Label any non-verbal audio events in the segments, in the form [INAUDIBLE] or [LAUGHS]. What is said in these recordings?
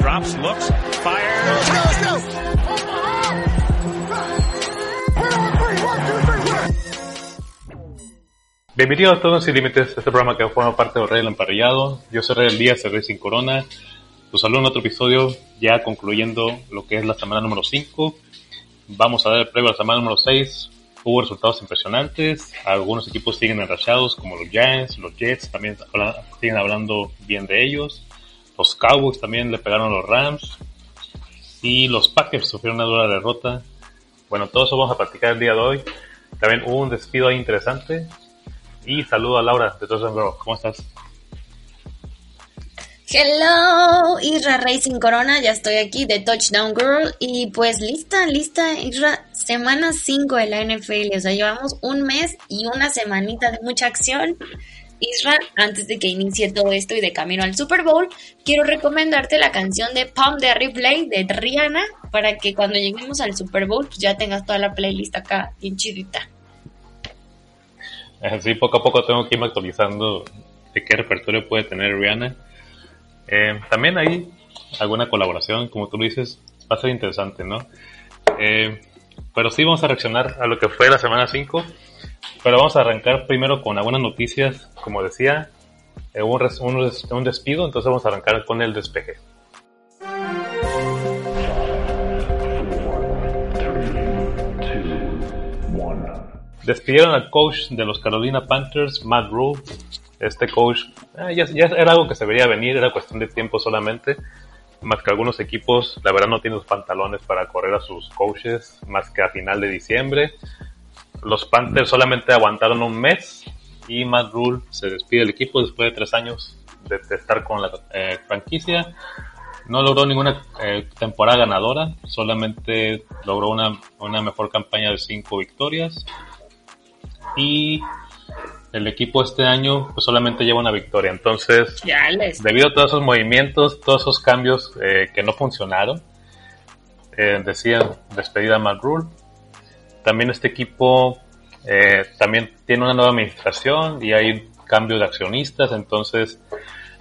Drops, looks, fires. Bienvenidos a todos sin límites, este programa que forma parte del Rey del Emparrillado. Yo soy Rey del el Rey sin Corona. Los saludo en otro episodio, ya concluyendo lo que es la semana número 5. Vamos a dar el previo a la semana número 6. Hubo resultados impresionantes, algunos equipos siguen enrachados, como los Giants, los Jets también habla- siguen hablando bien de ellos. Los Cowboys también le pegaron a los Rams. Y los Packers sufrieron una dura derrota. Bueno, todo eso vamos a platicar el día de hoy. También hubo un despido ahí interesante. Y saludo a Laura de Girl. ¿Cómo estás? Hello, Isra Racing Corona, ya estoy aquí de Touchdown Girl y pues lista, lista, Isra, semana 5 de la NFL, o sea, llevamos un mes y una semanita de mucha acción. Isra, antes de que inicie todo esto y de camino al Super Bowl, quiero recomendarte la canción de Pump de Replay de Rihanna para que cuando lleguemos al Super Bowl pues ya tengas toda la playlist acá bien chidita. Así poco a poco tengo que irme actualizando de qué repertorio puede tener Rihanna. Eh, también hay alguna colaboración, como tú dices, va a ser interesante, ¿no? Eh, pero sí vamos a reaccionar a lo que fue la semana 5. Pero vamos a arrancar primero con algunas noticias, como decía, eh, un, un un despido, entonces vamos a arrancar con el despeje. Despidieron al coach de los Carolina Panthers, Matt Rule. Este coach eh, ya, ya era algo que se veía venir, era cuestión de tiempo solamente. Más que algunos equipos, la verdad no tienen los pantalones para correr a sus coaches, más que a final de diciembre. Los Panthers solamente aguantaron un mes y Matt Rule se despide del equipo después de tres años de, estar con la eh, franquicia. No logró ninguna eh, temporada ganadora, solamente logró una, una mejor campaña de cinco victorias y el equipo este año pues solamente lleva una victoria. Entonces, les. debido a todos esos movimientos, todos esos cambios eh, que no funcionaron, eh, decían despedida a Matt Rule. También este equipo eh, también tiene una nueva administración y hay cambio de accionistas, entonces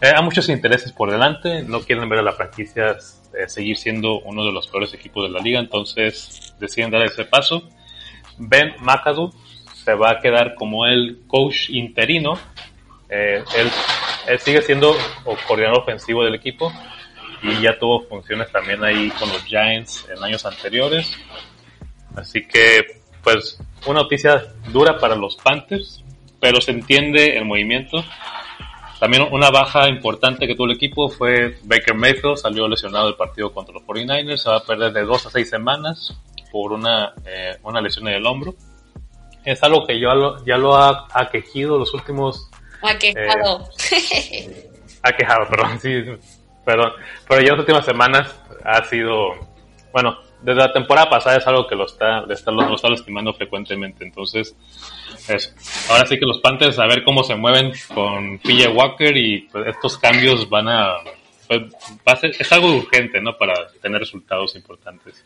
eh, hay muchos intereses por delante, no quieren ver a la franquicia eh, seguir siendo uno de los peores equipos de la liga, entonces deciden dar ese paso. Ben McAdoo se va a quedar como el coach interino. Él, sigue siendo coordinador ofensivo del equipo y ya tuvo funciones también ahí con los Giants en años anteriores. Así que, pues, una noticia dura para los Panthers, pero se entiende el movimiento. También una baja importante que tuvo el equipo fue Baker Mayfield, salió lesionado del partido contra los 49ers, se va a perder de dos a seis semanas por una, eh, una lesión en el hombro. Es algo que yo lo- ya lo ha, ha quejido los últimos Ha quejado. ha quejado, [LAUGHS] perdón, sí, perdón. Pero ya las últimas semanas ha sido, bueno, desde la temporada pasada es algo que lo está, le está- lo, lo está lastimando frecuentemente. Entonces, eso. Ahora sí que los Panthers a ver cómo se mueven con PJ Walker y pues, estos cambios van a, pues, va a ser, es algo urgente, ¿no? Para tener resultados importantes.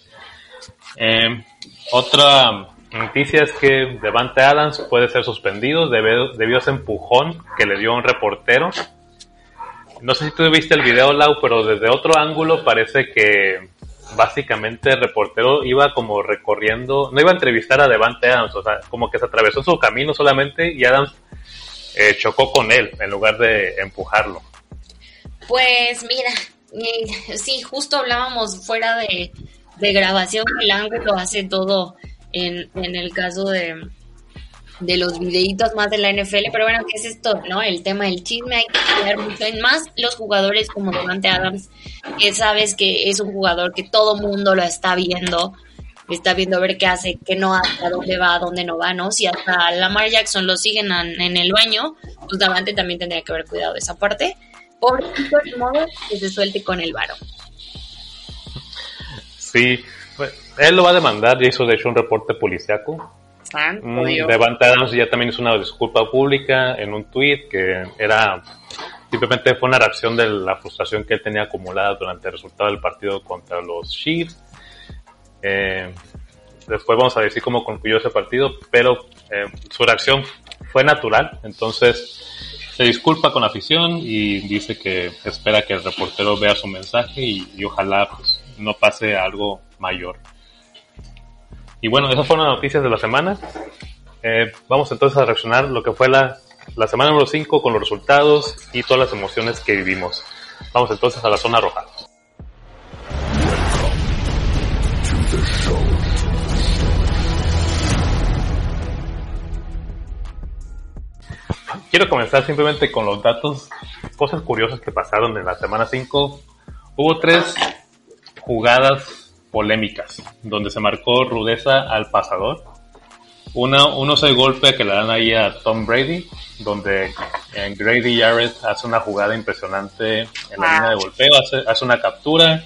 Eh, otra noticia es que Devante Adams puede ser suspendido debido, debido a ese empujón que le dio un reportero. No sé si tú viste el video, Lau, pero desde otro ángulo parece que básicamente el reportero iba como recorriendo, no iba a entrevistar a Devante Adams, o sea, como que se atravesó su camino solamente y Adams eh, chocó con él en lugar de empujarlo. Pues mira, eh, sí, justo hablábamos fuera de, de grabación, el ángulo hace todo en, en el caso de, de los videitos más de la NFL, pero bueno, ¿qué es esto? ¿No? El tema del chisme, hay que cuidar mucho, en más los jugadores como Devante Adams, que sabes que es un jugador que todo mundo lo está viendo, está viendo ver qué hace, qué no hace, a dónde va, a dónde no va, ¿no? Si hasta Lamar Jackson lo siguen en, el baño, pues Davante también tendría que haber cuidado esa parte. Pobrecito, de modo que se suelte con el varo. Sí, pues, él lo va a demandar, ya hizo de hecho un reporte policiaco. Santo Mm. Devante Adams ya también hizo una disculpa pública en un tweet que era simplemente fue una reacción de la frustración que él tenía acumulada durante el resultado del partido contra los Chiefs. Eh, después vamos a decir cómo concluyó ese partido, pero eh, su reacción fue natural, entonces se disculpa con la afición y dice que espera que el reportero vea su mensaje y, ojalá pues, no pase algo mayor. Y bueno, esas fueron las noticias de la semana. Eh, vamos entonces a reaccionar lo que fue la, la semana número 5 con los resultados y todas las emociones que vivimos. Vamos entonces a la zona roja. Quiero comenzar simplemente con los datos, cosas curiosas que pasaron en la semana 5. Hubo tres jugadas polémicas donde se marcó rudeza al pasador. Una, uno es el golpe que le dan ahí a Tom Brady, donde eh, Grady Jarrett hace una jugada impresionante en la línea de golpeo, hace, una captura.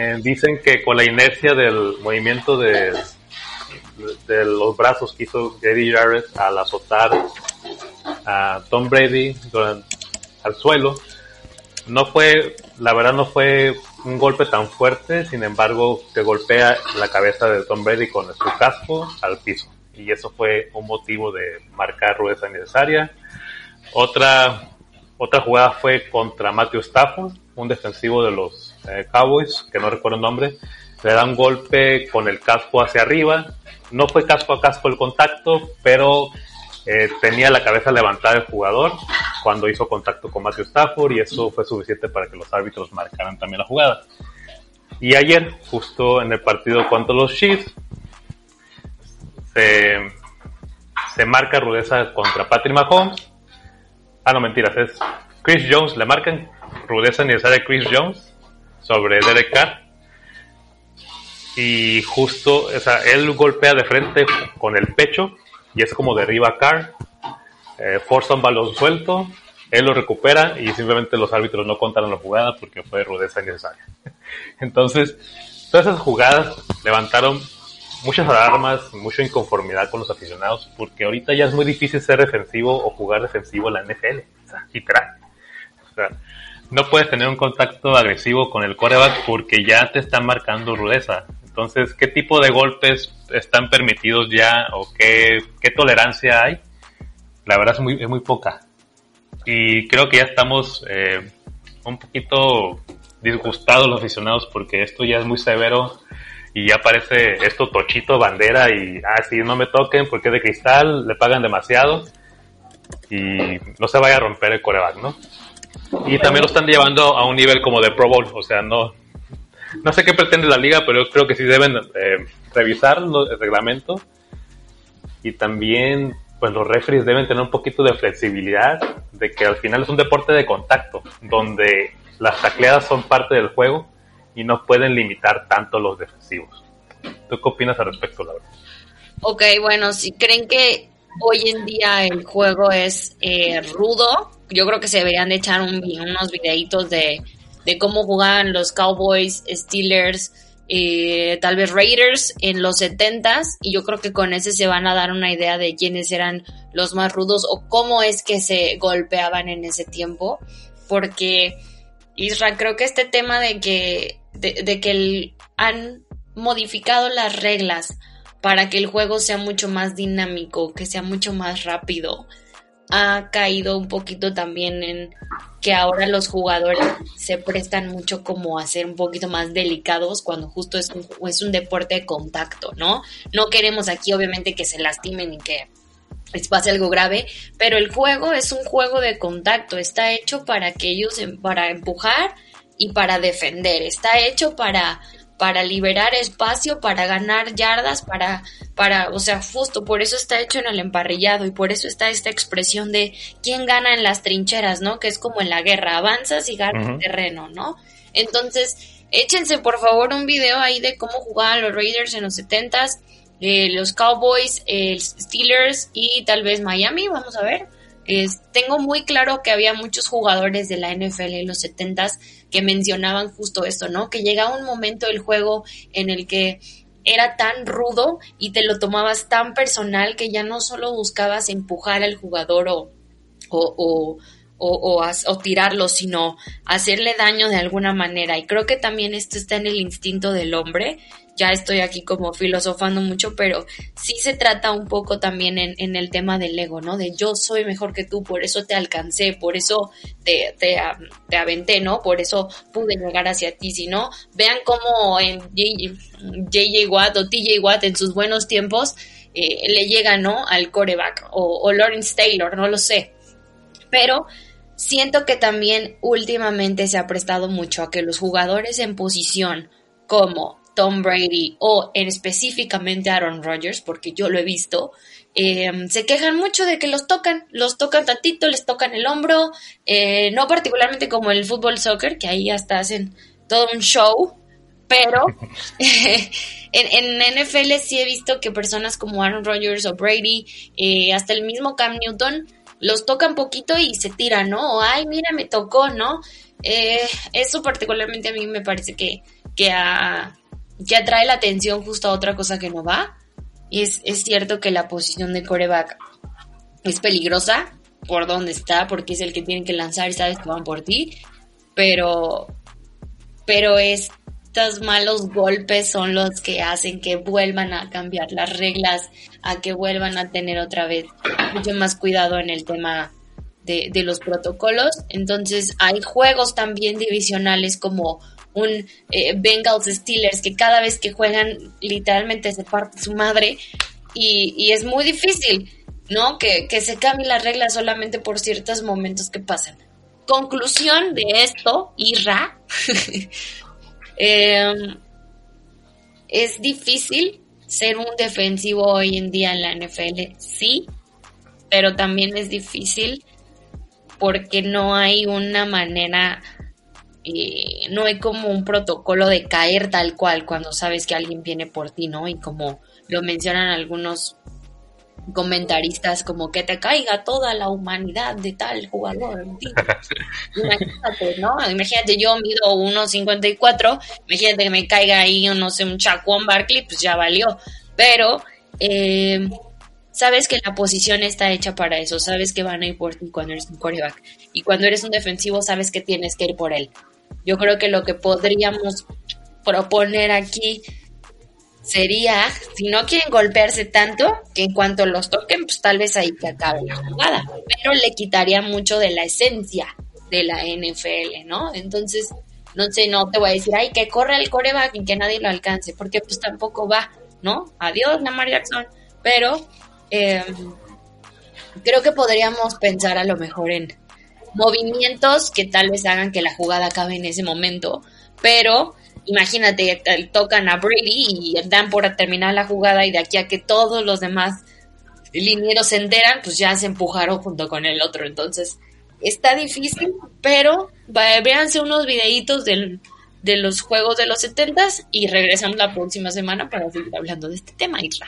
Eh, dicen que con la inercia del movimiento de, de los brazos que hizo Grady Jarrett al azotar a Tom Brady al suelo. No fue, la verdad no fue un golpe tan fuerte, sin embargo, que golpea la cabeza de Tom Brady con su casco al piso. Y eso fue un motivo de marcar rudeza necesaria. Otra, otra jugada fue contra Matthew Stafford, un defensivo de los eh, Cowboys, que no recuerdo el nombre. Le da un golpe con el casco hacia arriba. No fue casco a casco el contacto, pero eh, tenía la cabeza levantada el jugador cuando hizo contacto con Matthew Stafford y eso fue suficiente para que los árbitros marcaran también la jugada. Y ayer, justo en el partido contra los Chiefs, se, se marca rudeza contra Patrick Mahomes. Ah, no, mentiras, es Chris Jones. Le marcan rudeza necesaria a Chris Jones sobre Derek Carr. Y justo, o sea, él golpea de frente con el pecho y es como derriba a Carr, eh, forza un balón suelto, él lo recupera y simplemente los árbitros no contaron la jugada porque fue rudeza innecesaria. [LAUGHS] Entonces, todas esas jugadas levantaron muchas alarmas, mucha inconformidad con los aficionados porque ahorita ya es muy difícil ser defensivo o jugar defensivo en la NFL, literal. O sea, no puedes tener un contacto agresivo con el coreback porque ya te están marcando rudeza. Entonces, ¿qué tipo de golpes están permitidos ya o qué, tolerancia hay? La verdad es muy, es muy poca. Y creo que ya estamos eh, un poquito disgustados los aficionados porque esto ya es muy severo y ya parece esto tochito bandera y, ah, no me toquen porque es de cristal, le pagan demasiado y no se vaya a romper el coreback, ¿no? Y también lo están llevando a un nivel como de Pro Bowl, o sea, no, no sé qué pretende la liga, pero yo creo que sí deben eh, revisar el reglamento y también pues los referees deben tener un poquito de flexibilidad de que al final es un deporte de contacto donde las tacleadas son parte del juego y no pueden limitar tanto los defensivos. ¿Tú qué opinas al respecto, Laura? Ok, bueno, si creen que hoy en día el juego es eh, rudo, yo creo que se deberían de echar unos videitos de de cómo jugaban los Cowboys, Steelers, eh, tal vez Raiders en los 70s y yo creo que con ese se van a dar una idea de quiénes eran los más rudos o cómo es que se golpeaban en ese tiempo porque Israel creo que este tema de que de, que han modificado las reglas para que el juego sea mucho más dinámico, que sea mucho más rápido, ha caído un poquito también en que ahora los jugadores se prestan mucho como a ser un poquito más delicados cuando justo es un, es un deporte de contacto, ¿no? No queremos aquí obviamente que se lastimen y que les pase algo grave, pero el juego es un juego de contacto, está hecho para que ellos, em, para empujar y para defender, está hecho para para liberar espacio, para ganar yardas, para, para, o sea, justo por eso está hecho en el emparrillado y por eso está esta expresión de quién gana en las trincheras, ¿no? Que es como en la guerra, avanzas y ganas terreno, ¿no? Entonces, échense por favor un video ahí de cómo jugaban los Raiders en los 70s, eh, los Cowboys, eh, Steelers y tal vez Miami, vamos a ver. tengo muy claro que había muchos jugadores de la NFL en los 70s que mencionaban justo esto, ¿no? Que llegaba un momento del juego en el que era tan rudo y te lo tomabas tan personal que ya no solo buscabas empujar al jugador o, o, o, o, tirarlo, sino hacerle daño de alguna manera. Y creo que también esto está en el instinto del hombre. Ya estoy aquí como filosofando mucho, pero sí se trata un poco también en, el tema del ego, ¿no? De yo soy mejor que tú, por eso te alcancé, por eso te, te, te aventé, ¿no? Por eso pude llegar hacia ti. Si no, vean cómo en JJ Watt o TJ Watt en sus buenos tiempos eh, le llega, ¿no? Al coreback o, o Lawrence Taylor, no lo sé. Pero siento que también últimamente se ha prestado mucho a que los jugadores en posición como Tom Brady o en específicamente Aaron Rodgers, porque yo lo he visto, em, se quejan mucho de que los tocan, los tocan tantito, les tocan el hombro, eh, no particularmente como el fútbol soccer, que ahí hasta hacen todo un show, pero [LAUGHS] [LAUGHS] en, en, NFL sí he visto que personas como Aaron Rodgers o Brady, eh, hasta el mismo Cam Newton, los tocan poquito y se tiran, ¿no? O, ay, mira, me tocó, ¿no? Eh, eso particularmente a mí me parece que, que, que atrae la atención justo a otra cosa que no va. Y es, es cierto que la posición de coreback es peligrosa por dónde está, porque es el que tienen que lanzar y sabes que van por ti. Pero, pero es estos malos golpes son los que hacen que vuelvan a cambiar las reglas, a que vuelvan a tener otra vez mucho más cuidado en el tema de, los protocolos. Entonces hay juegos también divisionales como un eh, Bengals Steelers que cada vez que juegan literalmente se parte su madre y, es muy difícil, ¿no? Que, se cambien las reglas solamente por ciertos momentos que pasan. Conclusión de esto, Irra, [LAUGHS] Eh, es difícil ser un defensivo hoy en día en la NFL, sí, pero también es difícil porque no hay una manera, eh, no hay como un protocolo de caer tal cual cuando sabes que alguien viene por ti, ¿no? Y como lo mencionan algunos comentaristas como que te caiga toda la humanidad de tal jugador. [LAUGHS] imagínate, ¿no? Imagínate, yo mido 1.54, imagínate que me caiga ahí, no sé, un Chacuón Barkley, pues ya valió. Pero eh, sabes que la posición está hecha para eso, sabes que van a ir por ti cuando eres un quarterback. Y cuando eres un defensivo, sabes que tienes que ir por él. Yo creo que lo que podríamos proponer aquí sería, si no quieren golpearse tanto, que en cuanto los toquen, pues tal vez ahí que acabe la jugada, pero le quitaría mucho de la esencia de la NFL, ¿no? Entonces, no sé, no te voy a decir, ay, que corre el coreback y que nadie lo alcance, porque pues tampoco va, ¿no? Adiós, Lamar Jackson, pero em, creo que podríamos pensar a lo mejor en movimientos que tal vez hagan que la jugada acabe en ese momento, pero imagínate, tocan a Brady y dan por terminar la jugada y de aquí a que todos los demás linieros se enteran, pues ya se empujaron junto con el otro. Entonces, está difícil, pero véanse unos videitos del, de los juegos de los 70 y regresamos la próxima semana para seguir hablando de este tema, Isra.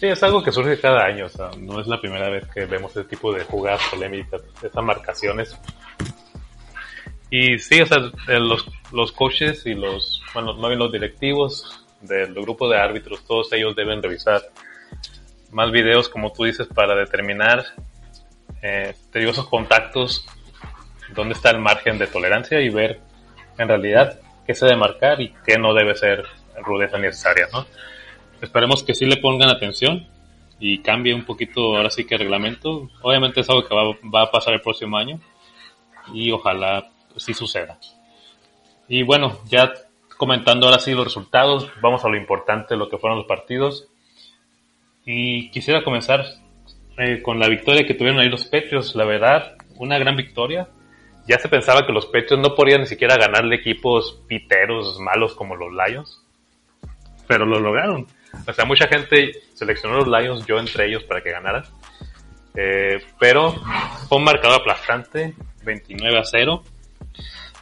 Sí, es algo que surge cada año, o sea, no es la primera vez que vemos este tipo de jugadas polémicas, estas marcaciones y sí, o sea, los, los coaches y los, bueno, no los directivos del grupo de árbitros, todos ellos deben revisar más videos, como tú dices, para determinar, eh, te digo, esos contactos, dónde está el margen de tolerancia y ver en realidad qué se debe marcar y qué no debe ser rudeza necesaria, ¿no? Esperemos que sí le pongan atención y cambie un poquito ahora sí que el reglamento. Obviamente es algo que va, va a pasar el próximo año y ojalá si suceda. Y bueno, ya comentando ahora sí los resultados, vamos a lo importante, lo que fueron los partidos. Y quisiera comenzar eh, con la victoria que tuvieron ahí los Patriots. La verdad, una gran victoria. Ya se pensaba que los Patriots no podían ni siquiera ganarle equipos piteros malos como los Lions. Pero lo lograron. O sea, mucha gente seleccionó los Lions, yo entre ellos, para que ganaran. Eh, pero fue un marcador aplastante, 29 a 0.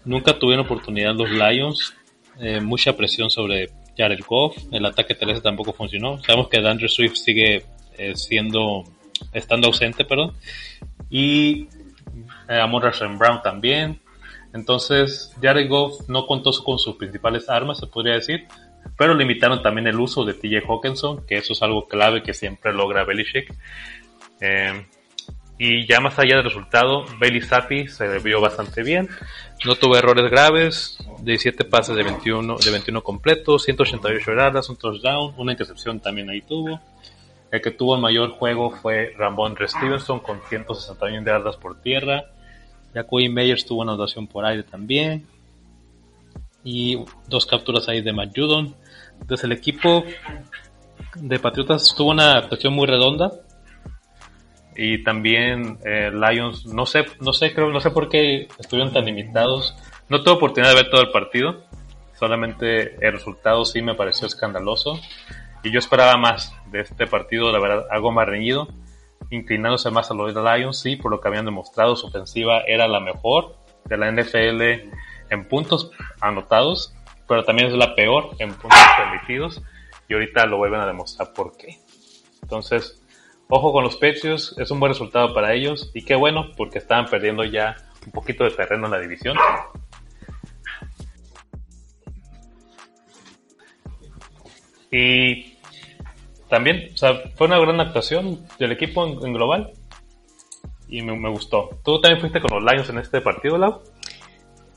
Nunca tuvieron oportunidad los Lions. Eh, mucha presión sobre Jared Goff. El ataque terrestre tampoco funcionó. Sabemos que Andrew Swift sigue eh, siendo, estando ausente, perdón. Y eh, Amon Brown también. Entonces, Jared Goff no contó con sus principales armas, se podría decir. Pero limitaron también el uso de TJ Hawkinson, que eso es algo clave que siempre logra Belichick. Eh, Y ya más allá del resultado, Bailey Zappi se vio bastante bien. No tuvo errores graves, 17 pases de 21, de 21 completos, 188 yardas, un touchdown, una intercepción también ahí tuvo. El que tuvo el mayor juego fue Ramón Stevenson con 161 yardas por tierra. Jacoby Meyers tuvo una anotación por aire también. Y dos capturas ahí de Matt Judon. Desde el equipo de Patriotas tuvo una actuación muy redonda y también eh, Lions, no sé, no sé, creo, no sé por qué estuvieron tan limitados. No tuve oportunidad de ver todo el partido, solamente el resultado sí me pareció escandaloso y yo esperaba más de este partido, la verdad, algo más reñido, inclinándose más a los Lions, sí, por lo que habían demostrado, su ofensiva era la mejor de la NFL en puntos anotados, pero también es la peor en puntos permitidos y ahorita lo vuelven a demostrar por qué. Entonces, Ojo con los Patriots, es un buen resultado para ellos y qué bueno porque estaban perdiendo ya un poquito de terreno en la división. Y también, o sea, fue una gran actuación del equipo en, global y me, me, gustó. ¿Tú también fuiste con los Lions en este partido, Lau?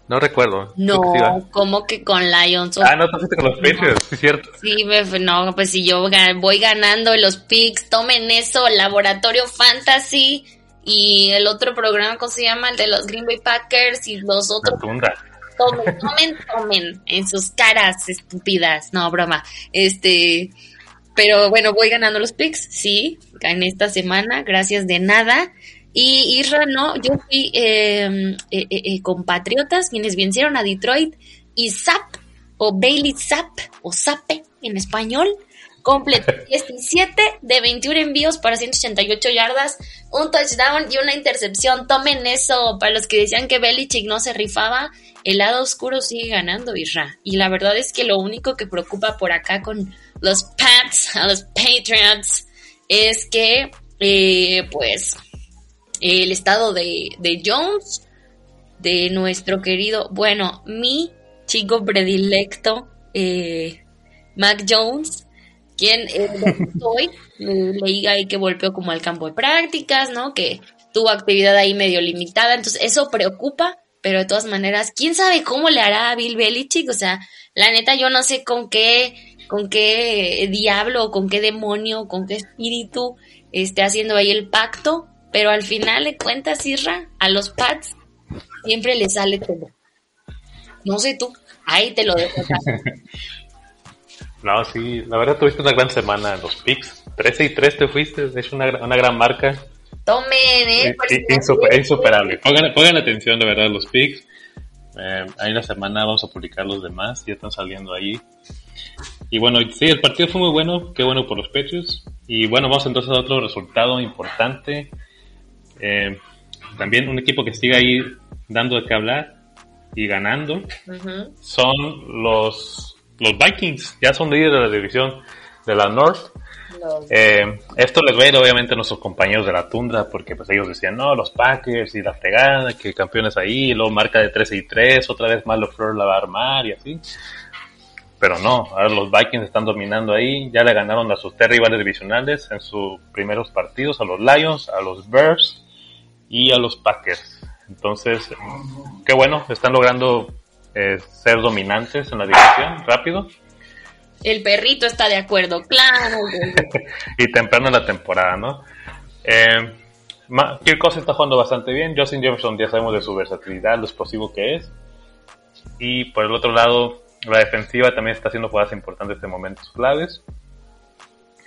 No recuerdo. No, como que con Lions? Ah, no, te con los Patriots, sí, cierto. Sí, no, pues si yo voy ganando los picks, tomen eso, Laboratorio Fantasy y el otro programa, ¿cómo se llama? El de los Green Bay Packers y los otros. Tomen, tomen, tomen en sus caras estúpidas. No, broma. Este, pero bueno, voy ganando los picks, sí, en esta semana, gracias de nada. Y Isra, no, yo fui em, eh, eh, eh, con Patriotas, quienes vencieron a Detroit, y Zap, o Bailey Zap, o Zape en español, completó [LAUGHS] 17 de 21 envíos para 188 yardas, un touchdown y una intercepción. Tomen eso, para los que decían que Belichick no se rifaba, el lado oscuro sigue ganando, Isra. Y la verdad es que lo único que preocupa por acá con los Pats, a los Patriots, es que, pues, el estado de, de Jones, de nuestro querido, bueno, mi chico predilecto, eh, Mac Jones, quien eh, [LAUGHS] hoy leí ahí que volvió como al campo de prácticas, ¿no? Que tuvo actividad ahí medio limitada, entonces eso preocupa, pero de todas maneras, ¿quién sabe cómo le hará a Bill Belichick? O sea, la neta yo no sé con qué, con qué diablo, con qué demonio, con qué espíritu esté haciendo ahí el pacto, pero al final de cuentas, Isra, a los Pats siempre les sale todo. No sé tú, ahí te lo dejo. [LAUGHS] no, sí, la verdad tuviste una gran semana en los picks. 13 y 3 te fuiste, es una, una gran marca. Tomen, eh. insuperable. Pongan, atención de verdad los picks. Eh, ahí la semana vamos a publicar los demás, ya están saliendo ahí. Y bueno, sí, el partido fue muy bueno, qué bueno por los pechos. Y bueno, vamos entonces a otro resultado importante. Eh, también un equipo que sigue ahí dando de qué hablar y ganando son los, los Vikings. Ya son líderes de la división de la North. Eh, esto les va a ir obviamente a nuestros compañeros de la tundra porque pues ellos decían, no, los Packers y la fregada, que campeones ahí, y luego marca de 13 y 3, otra vez Malo Flor la va a armar y así. Pero no, ahora los Vikings están dominando ahí, ya le ganaron a sus tres rivales divisionales en sus primeros partidos, a los Lions, a los Bears y a los Packers. Entonces, qué bueno, están logrando eh, ser dominantes en la división rápido. El perrito está de acuerdo, claro. [LAUGHS] y temprano en la temporada, ¿no? Eh, Kirk está jugando bastante bien. Justin Jefferson ya sabemos de su versatilidad, lo explosivo que es. Y por el otro lado, la defensiva también está haciendo jugadas importantes en momentos claves.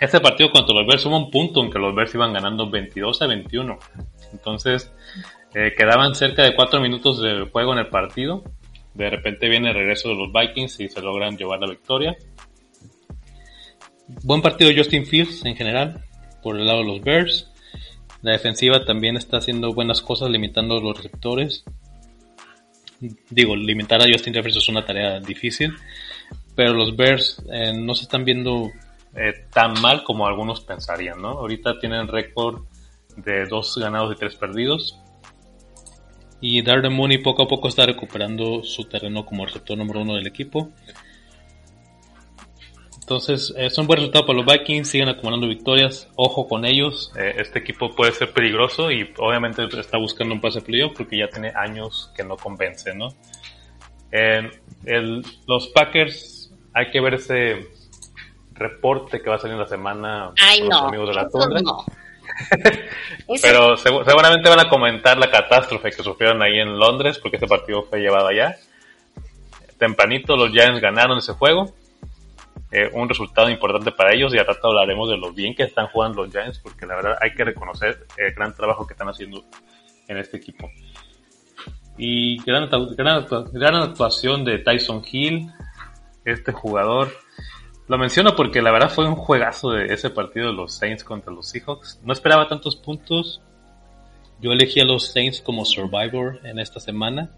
Este partido contra los Bears hubo un punto en que los Bears iban ganando 22 a 21. Entonces, eh, quedaban cerca de 4 minutos de juego en el partido. De repente viene el regreso de los Vikings y se logran llevar la victoria. Buen partido Justin Fields en general, por el lado de los Bears. La defensiva también está haciendo buenas cosas, limitando los receptores. Digo, limitar a Justin Jefferson es una tarea difícil, pero los Bears eh, no se están viendo eh, tan mal como algunos pensarían, ¿no? Ahorita tienen récord de dos ganados y tres perdidos. Y Darden Mooney poco a poco está recuperando su terreno como receptor número uno del equipo. Entonces, es un buen resultado para los Vikings, siguen acumulando victorias, ojo con ellos, eh, este equipo puede ser peligroso y obviamente está buscando un pase playoff porque ya tiene años que no convence, ¿no? el, los Packers, hay que ver ese reporte que va a salir en la semana con los amigos de la tundra. Pero seguramente van a comentar la catástrofe que sufrieron ahí en Londres porque ese partido fue llevado allá. Tempranito los Giants ganaron ese juego. Eh, un resultado importante para ellos y al rato hablaremos de lo bien que están jugando los Giants porque la verdad hay que reconocer el gran trabajo que están haciendo en este equipo. Y gran, gran, gran actuación de Tyson Hill, este jugador lo menciono porque la verdad fue un juegazo de ese partido de los Saints contra los Seahawks. No esperaba tantos puntos. Yo elegí a los Saints como Survivor en esta semana.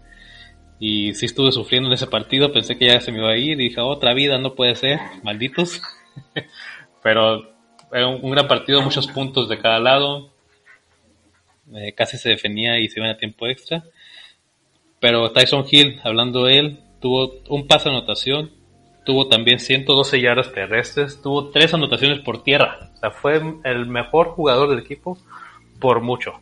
Y sí estuve sufriendo en ese partido. Pensé que ya se me iba a ir. Y dije, otra vida, no puede ser. Malditos. [LAUGHS] Pero era un, gran partido, muchos puntos de cada lado. Eh, casi se defendía y se iba a tiempo extra. Pero Tyson Hill, hablando de él, tuvo un pase de anotación tuvo también 112 yardas terrestres, tuvo tres anotaciones por tierra. O sea, fue el mejor jugador del equipo por mucho.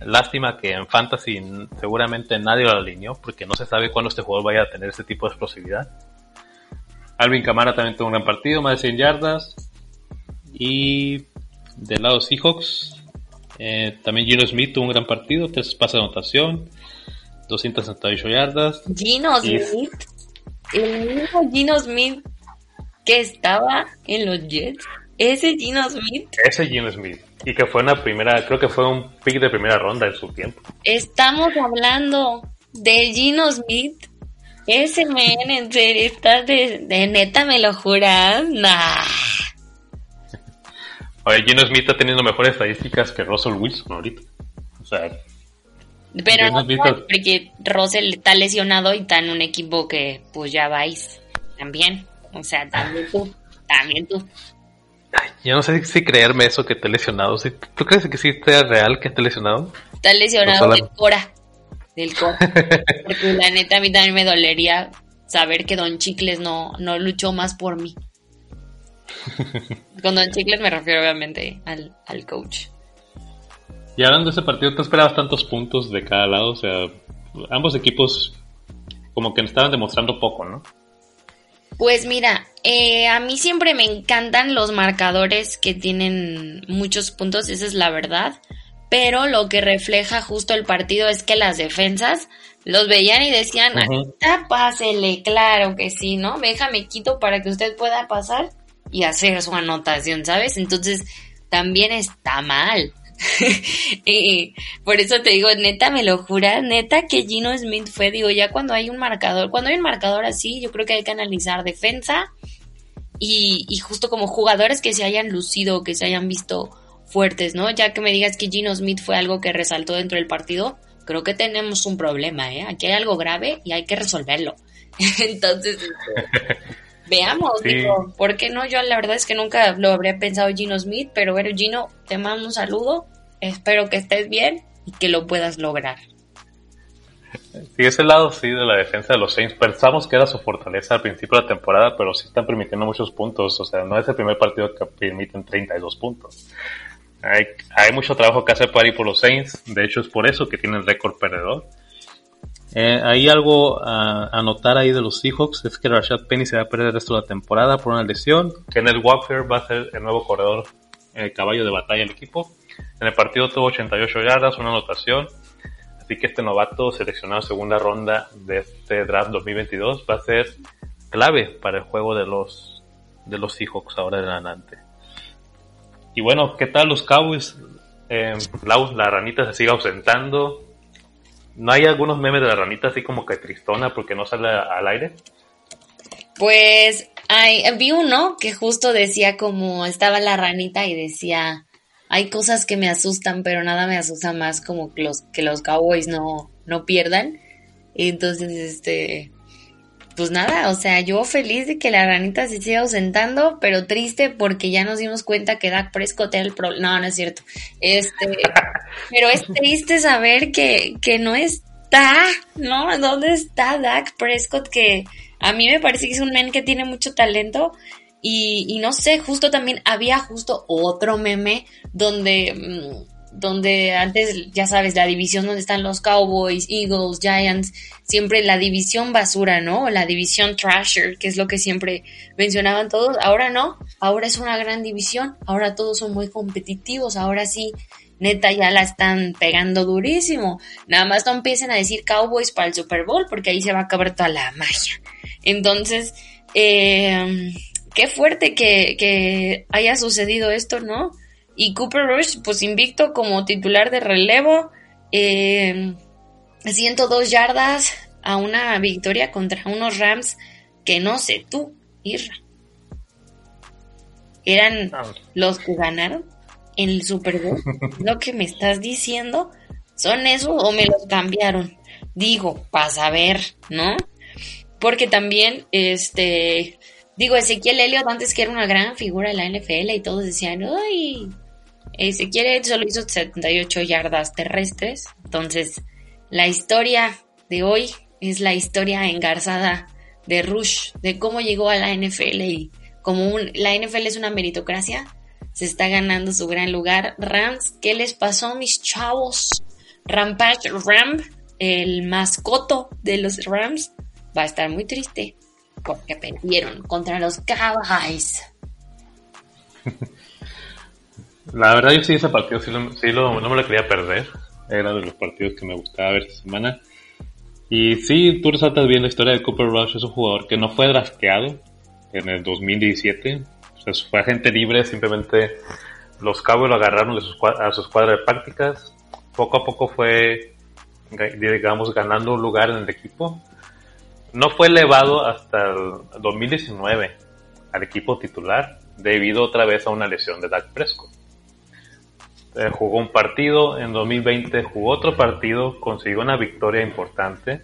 Lástima que en Fantasy seguramente nadie lo alineó porque no se sabe cuándo este jugador vaya a tener ese tipo de explosividad. Alvin Camara también tuvo un gran partido, más de 100 yardas. Y del lado Seahawks, eh, también Gino Smith tuvo un gran partido, tres pases de anotación, 268 yardas. Gino Smith el mismo Gino Smith que estaba en los Jets. Ese Gino Smith. Ese Gino Smith. Y que fue una primera, creo que fue un pick de primera ronda en su tiempo. Estamos hablando de Gino Smith. Ese men, en serio, estás de, neta, me lo juras. Nah. Oye, Gino Smith está teniendo mejores estadísticas que Russell Wilson ahorita. O sea, pero no, porque Russell está lesionado y está en un equipo que pues ya vais también. O sea, también tú, también tú. yo no sé si creerme eso que esté lesionado. ¿Tú crees que sí sea real que esté lesionado? Está lesionado del Cora. Del Cora. [LAUGHS] Porque la neta a mí también me dolería saber que Don Chicles no, no luchó más por mí. [LAUGHS] Con Don Chicles me refiero obviamente al, al coach. Y hablando de ese partido, ¿tú esperabas tantos puntos de cada lado? O sea, ambos equipos como que estaban demostrando poco, ¿no? Pues mira, eh, a mí siempre me encantan los marcadores que tienen muchos puntos, esa es la verdad. Pero lo que refleja justo el partido es que las defensas los veían y decían, uh pásele, claro que sí, ¿no? Déjame quito para que usted pueda pasar y hacer su anotación, ¿sabes? Entonces, también está mal. [LAUGHS] y por eso te digo, neta, me lo jura, neta que Gino Smith fue, digo, ya cuando hay un marcador, cuando hay un marcador así, yo creo que hay que analizar defensa y, justo como jugadores que se hayan lucido, que se hayan visto fuertes, ¿no? Ya que me digas que Gino Smith fue algo que resaltó dentro del partido, creo que tenemos un problema, ¿eh? Aquí hay algo grave y hay que resolverlo. [LAUGHS] Entonces, [LAUGHS] Veamos, digo, ¿por qué no? Yo la verdad es que nunca lo habría pensado Gino Smith, pero bueno, Gino, te mando un saludo, espero que estés bien y que lo puedas lograr. Sí, ese lado sí de la defensa de los Saints, pensamos que era su fortaleza al principio de la temporada, pero sí están permitiendo muchos puntos, o sea, no es el primer partido que permiten 32 puntos. Hay, hay mucho trabajo que hacer para ir por los Saints, de hecho es por eso que tienen récord perdedor. Eh, hay algo a, notar ahí de los Seahawks, es que Rashad Penny se va a perder el resto de la temporada por una lesión. Kenneth Walker va a ser el nuevo corredor, el caballo de batalla del equipo. En el partido tuvo 88 yardas, una anotación. Así que este novato seleccionado segunda ronda de este draft 2022 va a ser clave para el juego de los, de los Seahawks ahora en adelante. Y bueno, ¿qué tal los Cowboys? Eh, la ranita se sigue ausentando ¿No hay algunos memes de la ranita así como que tristona porque no sale al aire? Pues hay, vi uno que justo decía como estaba la ranita y decía, hay cosas que me asustan, pero nada me asusta más como que los, que los cowboys no, no pierdan. Y entonces, este, pues nada, o sea, yo feliz de que la ranita se siga ausentando, pero triste porque ya nos dimos cuenta que Dak Prescott era el problema. No, no es cierto. Este, [LAUGHS] pero es triste saber que, que no está, ¿no? ¿Dónde está Dak Prescott? Que a mí me parece que es un men que tiene mucho talento Y, no sé, justo también había justo otro meme donde, mm, donde antes, ya sabes, la división donde están los Cowboys, Eagles, Giants, siempre la división basura, ¿no? La división Trasher, que es lo que siempre mencionaban todos. Ahora no, ahora es una gran división, ahora todos son muy competitivos, ahora sí neta ya la están pegando durísimo. Nada más no empiecen a decir Cowboys para el Super Bowl porque ahí se va a acabar toda la magia. Entonces, eh, qué fuerte que, haya sucedido esto, ¿no? Y Cooper Rush, pues invicto como titular de relevo, eh, 102 yardas a una victoria contra unos Rams que no sé tú, Irra. ¿Eran ah. los que ganaron? en el Super Bowl? [LAUGHS] ¿Lo que me estás diciendo? ¿Son esos o me los cambiaron? Digo, para saber, ¿no? Porque también, este, digo, Ezequiel Elliott antes que era una gran figura de la NFL y todos decían, ay, Ezequiel Elliott solo hizo 78 yardas terrestres. Entonces, la historia de hoy es la historia engarzada de Rush, de cómo llegó a la NFL y como la NFL es una meritocracia, se está ganando su gran lugar. Rams, ¿qué les pasó, mis chavos? Rampage Ram, el mascoto de los Rams, va a estar muy triste porque perdieron contra los Cowboys. [LAUGHS] La verdad, yo sí, ese partido sí, no me lo quería perder. Era de los partidos que me gustaba ver esta semana. Y sí, tú resaltas bien la historia de Cooper Rush. Es un jugador que no fue drafteado en el 2017 fue agente libre, simplemente los cabos lo agarraron de sus, a sus cuadras de prácticas. Poco a poco fue, digamos, ganando un lugar en el equipo. No fue elevado hasta el 2019 al equipo titular debido otra vez a una lesión de Dak Prescott. Eh, jugó un partido, en 2020 jugó otro partido, consiguió una victoria importante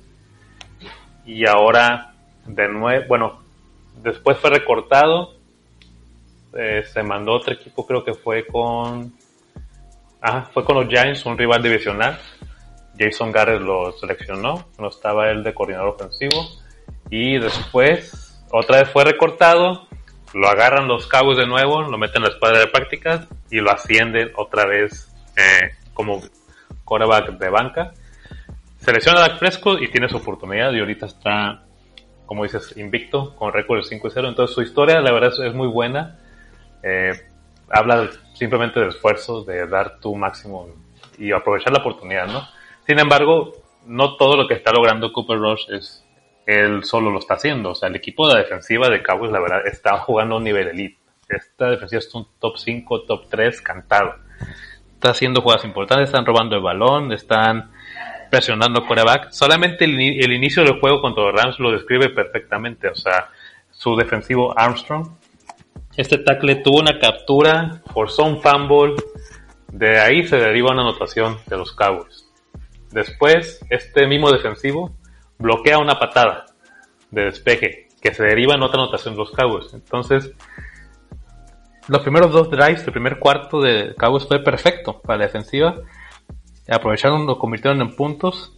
y ahora de nuevo, bueno, después fue recortado eh, se mandó otro equipo, creo que fue con. Ah, fue con los Giants, un rival divisional. Jason Garrett lo seleccionó, no estaba él de coordinador ofensivo. Y después, otra vez fue recortado, lo agarran los cabos de nuevo, lo meten en la espada de prácticas y lo ascienden otra vez eh, como quarterback de banca. Selecciona a Dak Fresco y tiene su oportunidad y ahorita está, como dices, invicto con récord de 5-0. Entonces su historia, la verdad, es muy buena. Eh, habla simplemente del esfuerzo, de dar tu máximo y aprovechar la oportunidad, ¿no? Sin embargo, no todo lo que está logrando Cooper Rush es él solo lo está haciendo. O sea, el equipo de la defensiva de Cowboys, la verdad, está jugando a un nivel elite. Esta defensiva es un top 5, top 3 cantado. Está haciendo jugadas importantes, están robando el balón, están presionando coreback. Solamente el, inicio del juego contra los Rams lo describe perfectamente. O sea, su defensivo Armstrong este tackle tuvo una captura, forzó un fumble, de ahí se deriva una anotación de los Cowboys. Después, este mismo defensivo bloquea una patada de despeje, que se deriva en otra anotación de los Cowboys. Entonces, los primeros dos drives del primer cuarto de Cowboys fue perfecto para la defensiva. Aprovecharon, lo convirtieron en puntos.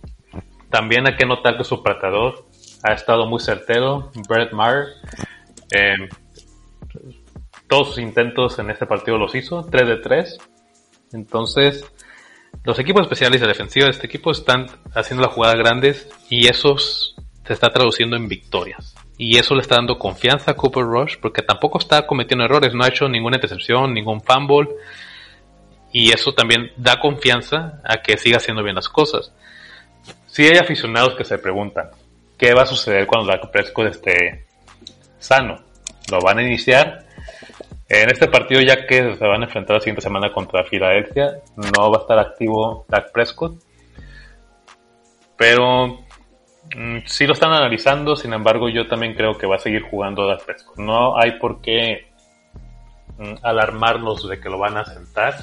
También hay que notar que su platador ha estado muy certero. Brett Maher. Eh, todos sus intentos en este partido los hizo, 3 de 3. Entonces, los equipos especiales de defensiva de este equipo están haciendo las jugadas grandes y eso se está traduciendo en victorias. Y eso le está dando confianza a Cooper Rush porque tampoco está cometiendo errores, no ha hecho ninguna intercepción, ningún fumble. Y eso también da confianza a que siga haciendo bien las cosas. Si hay aficionados que se preguntan, ¿qué va a suceder cuando la Prescott esté sano? ¿Lo van a iniciar? En este partido, ya que se van a enfrentar la siguiente semana contra Filadelfia, no va a estar activo Dak Prescott. Pero mm, sí lo están analizando, sin embargo, yo también creo que va a seguir jugando Dak Prescott. No hay por qué mm, alarmarlos de que lo van a sentar.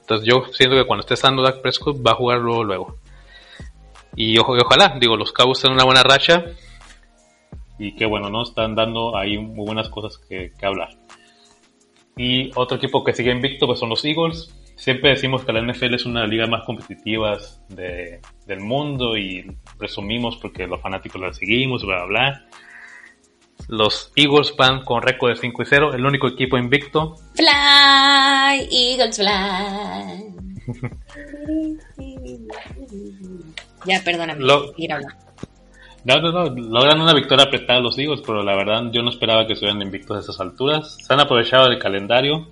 Entonces yo siento que cuando esté estando Dak Prescott va a jugarlo luego. Y, ojalá, digo, los Cabos tienen una buena racha. Y que bueno, ¿no? Están dando ahí muy buenas cosas que hablar. Y otro equipo que sigue invicto pues son los Eagles. Siempre decimos que la NFL es una de las ligas más competitivas del mundo y presumimos porque los fanáticos la seguimos, bla, bla, bla. Los Eagles van con récord de 5 y 0, el único equipo invicto. Fly, Eagles fly. [LAUGHS] ya, perdóname. Lo- No, no, no, logran una victoria apretada los Eagles, pero la verdad yo no esperaba que estuvieran invictos a esas alturas. Se han aprovechado del calendario.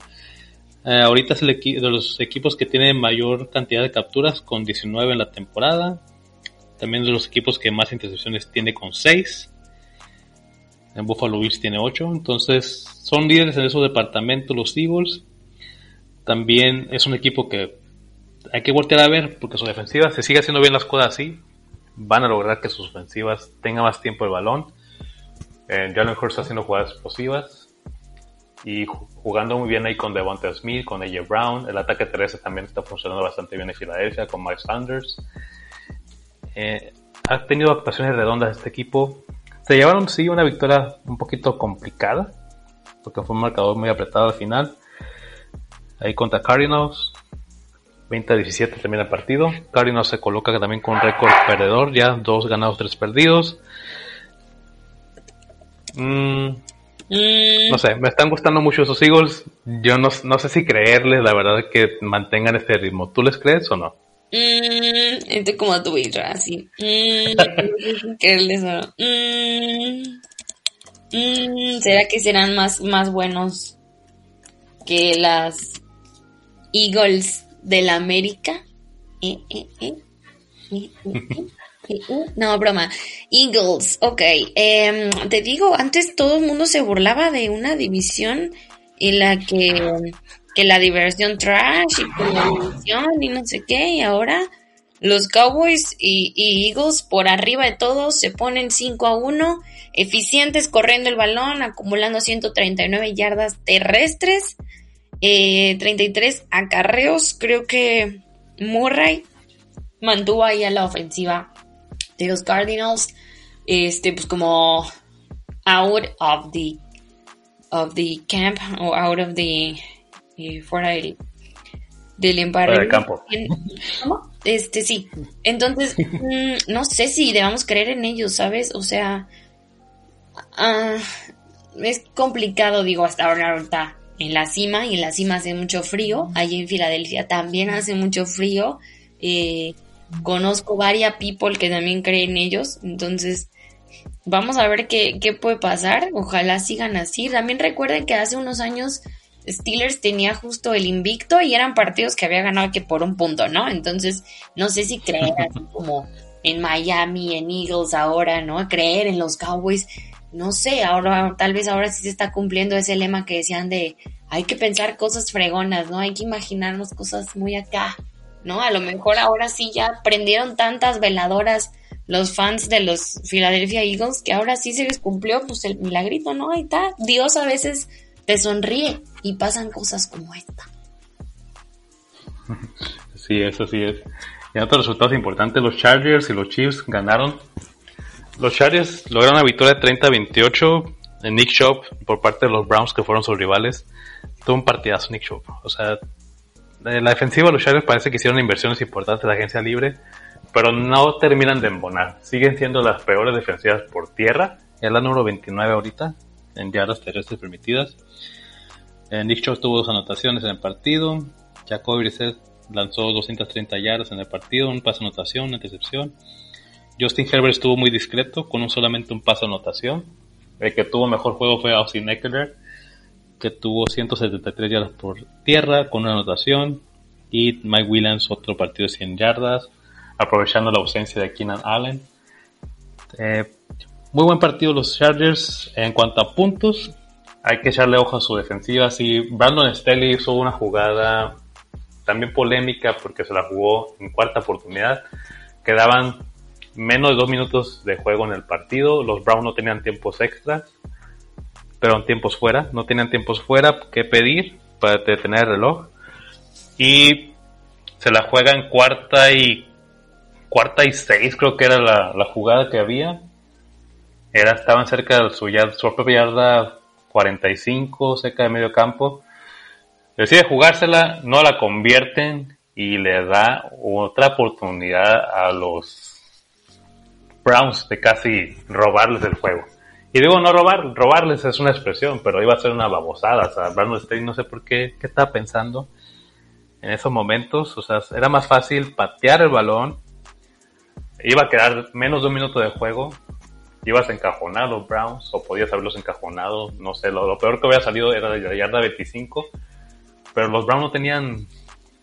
Eh, ahorita es el de los equipos que tienen mayor cantidad de capturas, con 19 en la temporada. También de los equipos que más intercepciones tiene con 6. En Buffalo Bills tiene 8. Entonces son líderes en esos departamentos los Eagles. También es un equipo que hay que voltear a ver porque su defensiva se sigue haciendo bien las cosas así van a lograr que sus ofensivas tengan más tiempo el balón. Eh, Jalen Hurts haciendo jugadas explosivas y ju- jugando muy bien ahí con Devonta Smith, con AJ Brown. El ataque terrestre también está funcionando bastante bien en Filadelfia con Mike Sanders. Eh, ha tenido actuaciones redondas este equipo. Se llevaron sí una victoria un poquito complicada porque fue un marcador muy apretado al final. Ahí contra Cardinals. 20 a 17 termina el partido. Cardinals se coloca también con récord perdedor, ya dos ganados, tres perdidos. Mm, Mm, no sé, me están gustando mucho esos Eagles. Yo no, no sé si creerles, la verdad, que mantengan este ritmo. ¿Tú les crees o no? mm, estoy como tu hija, así. Mm, creerles o no. Mm, ¿Será que serán más, más buenos que las Eagles del América? Eh, eh, eh. No, broma. Eagles, ok. Em, te digo, antes todo el mundo se burlaba de una división en la que, que la diversión trash y la división y no sé qué, y ahora los Cowboys y, y Eagles por arriba de todos se ponen 5 a 1, eficientes corriendo el balón, acumulando 139 yardas terrestres, eh, 33 acarreos. Creo que Murray mantuvo ahí a la ofensiva de los Cardinals, este, pues como out of the of the camp o out of the eh, fuera del del empate. Fuera del campo. ¿Cómo? Este sí. Entonces, mm, no sé si debamos creer en ellos, ¿sabes? O sea, ah, es complicado, digo, hasta ahora ahorita en la cima y en la cima hace mucho frío. Allí en Filadelfia también hace mucho frío. Eh, conozco varias people que también creen en ellos. Entonces, vamos a ver qué, qué puede pasar. Ojalá sigan así. También recuerden que hace unos años Steelers tenía justo el invicto y eran partidos que había ganado que por un punto, ¿no? Entonces, no sé si creer así [LAUGHS] como en Miami, en Eagles ahora, ¿no? Creer en los Cowboys. No sé, ahora tal vez ahora sí se está cumpliendo ese lema que decían de hay que pensar cosas fregonas, ¿no? Hay que imaginarnos cosas muy acá, ¿no? A lo mejor ahora sí ya prendieron tantas veladoras los fans de los Philadelphia Eagles que ahora sí se les cumplió pues el milagrito, ¿no? Ahí está. Dios a veces te sonríe y pasan cosas como esta. [LAUGHS] Sí, eso sí es. Y otros resultados importantes, los Chargers y los Chiefs ganaron. Los Chargers lograron una victoria de 30-28 en Nick Shop por parte de los Browns que fueron sus rivales. Tuvo un partidazo Nick Shop. O sea, la defensiva de los Chargers parece que hicieron inversiones importantes en la agencia libre, pero no terminan de embonar. Siguen siendo las peores defensivas por tierra. Es la número 29 ahorita en yardas terrestres permitidas. Eh, Nick Chubb tuvo dos anotaciones en el partido. Jacoby Brissett lanzó 230 yardas en el partido, un pase anotación, una intercepción. Justin Herbert estuvo muy discreto con un solamente un pase de anotación. El que tuvo mejor juego fue Austin Eckler, que tuvo 173 yardas por tierra con una anotación. Y Mike Williams otro partido de 100 yardas, aprovechando la ausencia de Keenan Allen. Eh, muy buen partido los Chargers en cuanto a puntos. Hay que echarle ojo a su defensiva. Si Brandon Staley hizo una jugada también polémica porque se la jugó en cuarta oportunidad. Quedaban menos de dos minutos de juego en el partido. Los Browns no tenían tiempos extras, pero en tiempos fuera. No tenían tiempos fuera que pedir para detener el reloj. Y se la juega en cuarta y cuarta y seis, creo que era la, jugada que había. Era, estaban cerca de su, yarda, su propia yarda 45, cerca de medio campo. Decide jugársela, no la convierten y le da otra oportunidad a los Browns de casi robarles el juego. Y digo, no robar, robarles es una expresión, pero iba a ser una babosada. O sea, Brandon Staley no sé por qué, qué estaba pensando en esos momentos. O sea, era más fácil patear el balón. Iba a quedar menos de un minuto de juego. Ibas los Browns, o podías haberlos encajonado. No sé, lo, peor que había salido era de la yarda 25. Pero los Browns no tenían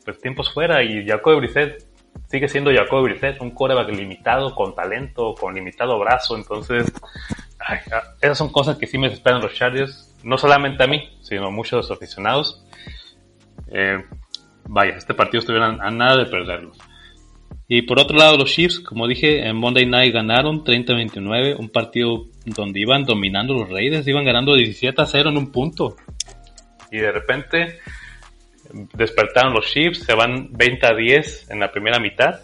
pues, tiempos fuera y Jacob Brissett sigue siendo Jacob Brissett, un coreback limitado, con talento, con limitado brazo. Entonces, esas son cosas que sí me esperan los Chargers, no solamente a mí, sino a muchos aficionados. Eh, vaya, este partido estuvieron a nada de perderlo. Y por otro lado, los Chiefs, como dije, en Monday Night ganaron 30-29, un partido donde iban dominando los Raiders, iban ganando 17 a 0 en un punto. Y de repente despertaron los Chiefs, se van 20 a 10 en la primera mitad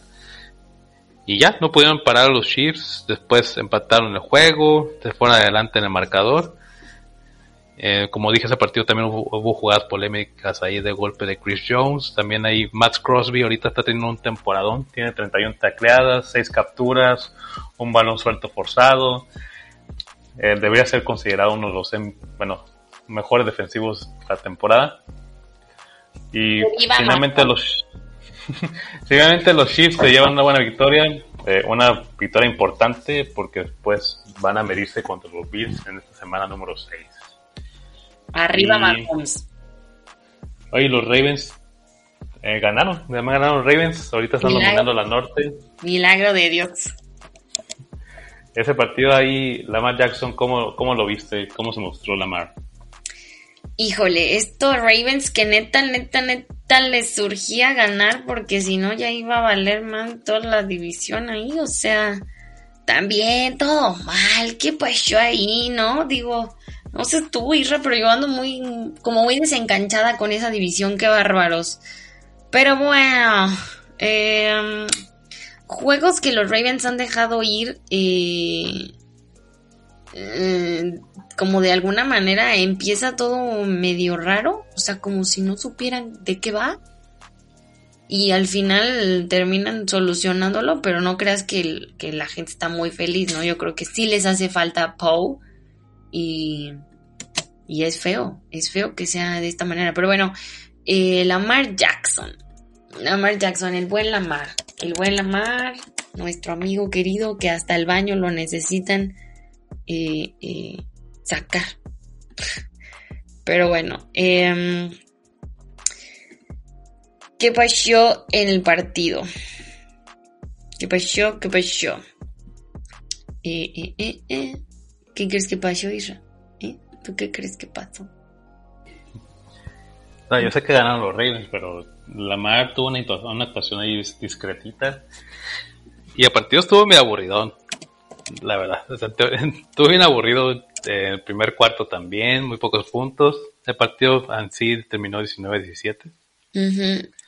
y ya, no pudieron parar los Chiefs. Después empataron el juego, se fueron adelante en el marcador. Eh, como dije, ese partido también hubo, jugadas polémicas ahí de golpe de Chris Jones. También ahí Max Crosby ahorita está teniendo un temporadón. Tiene 31 tacleadas, 6 capturas, un balón suelto forzado. Eh, debería ser considerado uno de los em, bueno, mejores defensivos de la temporada. Y finalmente los [LAUGHS] Finalmente los Chiefs se llevan una buena victoria, eh, una victoria importante porque después van a medirse contra los Bills en esta semana número 6. Arriba Mahomes. Oye, los Ravens eh, ganaron, además ganaron los Ravens, ahorita están dominando la norte. Milagro de Dios. Ese partido ahí, Lamar Jackson, ¿cómo, cómo lo viste? ¿Cómo se mostró Lamar? Híjole, esto Ravens que neta, neta, neta les surgía ganar porque si no ya iba a valer mal toda la división ahí, o sea, también todo mal, ¿qué pasó ahí, no? Digo, no sé tú, Isra, pero yo ando muy, como muy desencanchada con esa división, qué bárbaros. Pero bueno, em, juegos que los Ravens han dejado ir, eh, eh, como de alguna manera empieza todo medio raro, o sea, como si no supieran de qué va. Y al final terminan solucionándolo, pero no creas que, la gente está muy feliz, ¿no? Yo creo que sí les hace falta Poe y, y es feo, es feo que sea de esta manera. Pero bueno, eh, Lamar Jackson, Lamar Jackson, el buen Lamar, el buen Lamar, nuestro amigo querido que hasta el baño lo necesitan eh, eh, sacar. Pero bueno, eh, ¿qué pasó en el partido? ¿Qué pasó? ¿Qué pasó? Eh, eh, eh. ¿Qué crees que pasó, Isra? ¿Tú qué crees que pasó? Yo sé que ganaron los Ravens, pero Lamar tuvo una, una actuación ahí discretita. Y el partido estuvo muy aburridón la verdad. [LAUGHS] estuve bien aburrido eh, el primer cuarto también, muy pocos puntos. El partido en sí terminó 19-17.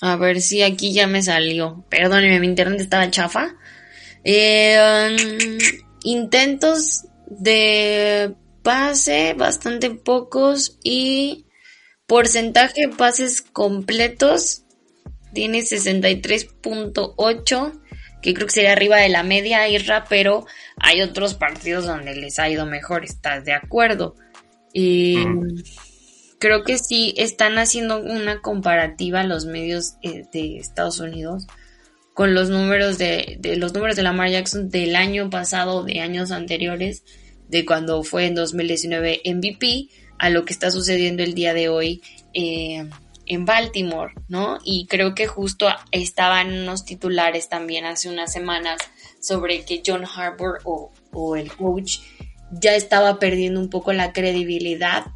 A ver si aquí ya me salió. Perdóneme, mi internet estaba chafa. Eh, um, intentos de pase, bastante pocos. Y porcentaje de pases completos tiene 63.8 que creo que sería arriba de la media, Irra, pero hay otros partidos donde les ha ido mejor, ¿estás de acuerdo? Y creo que sí están haciendo una comparativa los medios eh, de Estados Unidos con los números de, los números de Lamar Jackson del año pasado, de años anteriores, de cuando fue en 2019 MVP, a lo que está sucediendo el día de hoy. Eh, en Baltimore, ¿no? Y creo que justo estaban unos titulares también hace unas semanas sobre que John Harbour o, el coach ya estaba perdiendo un poco la credibilidad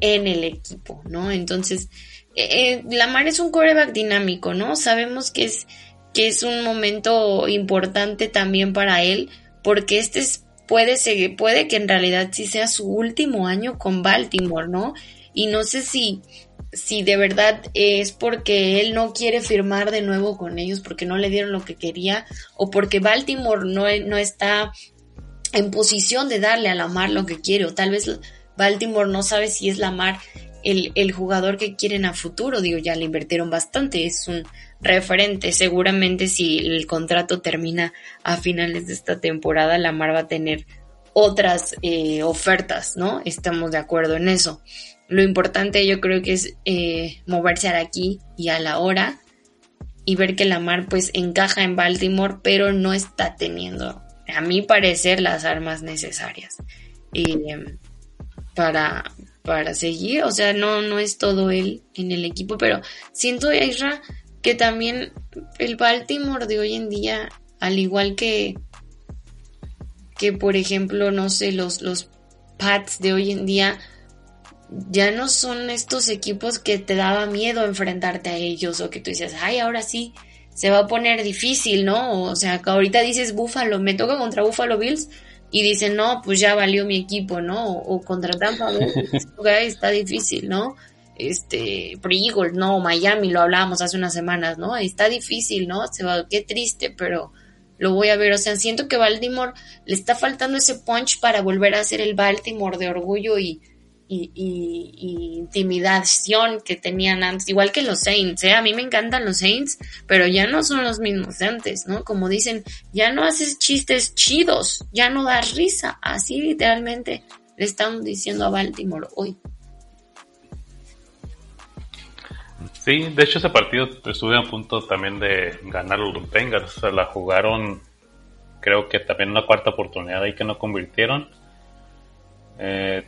en el equipo, ¿no? Entonces, eh, eh, Lamar es un coreback dinámico, ¿no? Sabemos que es, que es un momento importante también para él, porque este puede, ser, puede que en realidad sí sea su último año con Baltimore, ¿no? Y no sé si si de verdad es porque él no quiere firmar de nuevo con ellos porque no le dieron lo que quería o porque Baltimore no, no está en posición de darle a Lamar lo que quiere o tal vez Baltimore no sabe si es Lamar el, el jugador que quieren a futuro, digo, ya le invirtieron bastante, es un referente, seguramente si el contrato termina a finales de esta temporada, Lamar va a tener otras eh, ofertas, ¿no? Estamos de acuerdo en eso. Lo importante yo creo que es eh, moverse a aquí y a la hora y ver que Lamar pues encaja en Baltimore, pero no está teniendo, a mi parecer, las armas necesarias eh, para, para seguir. O sea, no, no es todo él en el equipo, pero siento, Isra, que también el Baltimore de hoy en día, al igual que que por ejemplo, no sé, los, los Pats de hoy en día ya no son estos equipos que te daba miedo enfrentarte a ellos o que tú dices, ay, ahora sí, se va a poner difícil, ¿no? O sea, que ahorita dices Buffalo, me toca contra Buffalo Bills y dicen, no, pues ya valió mi equipo, ¿no? O, contra Tampa Bay, [LAUGHS] está difícil, ¿no? Este, Pre-Eagles, no, Miami, lo hablábamos hace unas semanas, ¿no? Está difícil, ¿no? Se va, qué triste, pero lo voy a ver. O sea, siento que Baltimore le está faltando ese punch para volver a ser el Baltimore de orgullo y, intimidación que tenían antes, igual que los Saints, ¿eh? A mí me encantan los Saints, pero ya no son los mismos de antes, ¿no? Como dicen, ya no haces chistes chidos, ya no das risa, así literalmente le estamos diciendo a Baltimore hoy. Sí, de hecho ese partido estuve a punto también de ganar los Bengals. Se la jugaron, creo que también una cuarta oportunidad ahí que no convirtieron. Eh,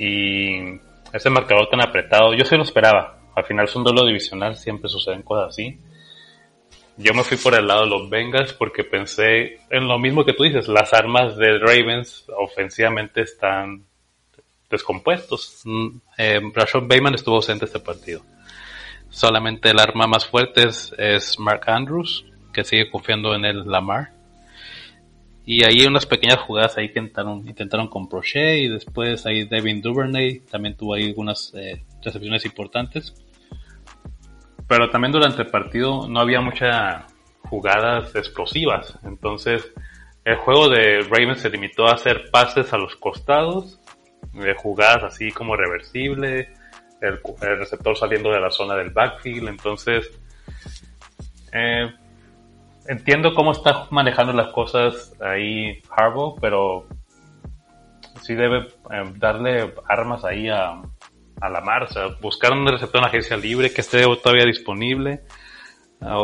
y ese marcador tan apretado, yo se lo esperaba. Al final es un duelo divisional, siempre suceden cosas así. Yo me fui por el lado de los Bengals porque pensé en lo mismo que tú dices, las armas de Ravens ofensivamente están descompuestos. Mm, eh, Rashad estuvo ausente este partido. Solamente el arma más fuerte es, Mark Andrews, que sigue confiando en el Lamar. Y ahí unas pequeñas jugadas ahí intentaron, intentaron con Prochet y después ahí Devin Duvernay también tuvo ahí algunas eh, recepciones importantes. Pero también durante el partido no había muchas jugadas explosivas. Entonces el juego de Ravens se limitó a hacer pases a los costados, de jugadas así como reversible, el, receptor saliendo de la zona del backfield. Entonces, eh, entiendo cómo está manejando las cosas ahí Harbaugh, pero sí debe eh, darle armas ahí a, a la marcha, buscar un receptor en agencia libre que esté todavía disponible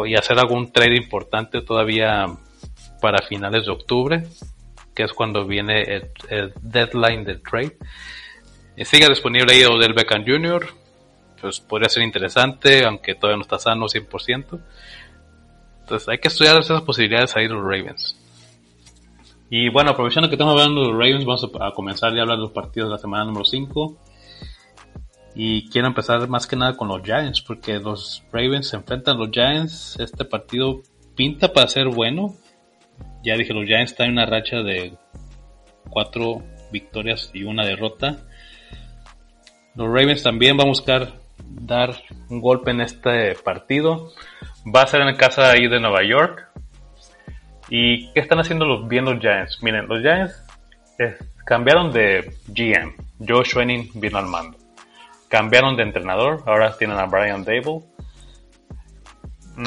y hacer algún trade importante todavía para finales de octubre, que es cuando viene el, deadline del trade siga disponible ahí Odell Beckham Jr., pues podría ser interesante, aunque todavía no está sano 100%. Entonces hay que estudiar esas posibilidades ahí de los Ravens. Y bueno, aprovechando que estamos hablando de los Ravens, vamos a comenzar ya a hablar de los partidos de la semana número 5. Y quiero empezar más que nada con los Giants, porque los Ravens se enfrentan a los Giants. Este partido pinta para ser bueno. Ya dije, los Giants están en una racha de cuatro victorias y una derrota. Los Ravens también van a buscar dar un golpe en este partido. Va a ser en casa ahí de Nueva York. ¿Y qué están haciendo los, bien Giants? Miren, los Giants cambiaron de GM. Joe Schwenning vino al mando. Cambiaron de entrenador. Ahora tienen a Brian Dable.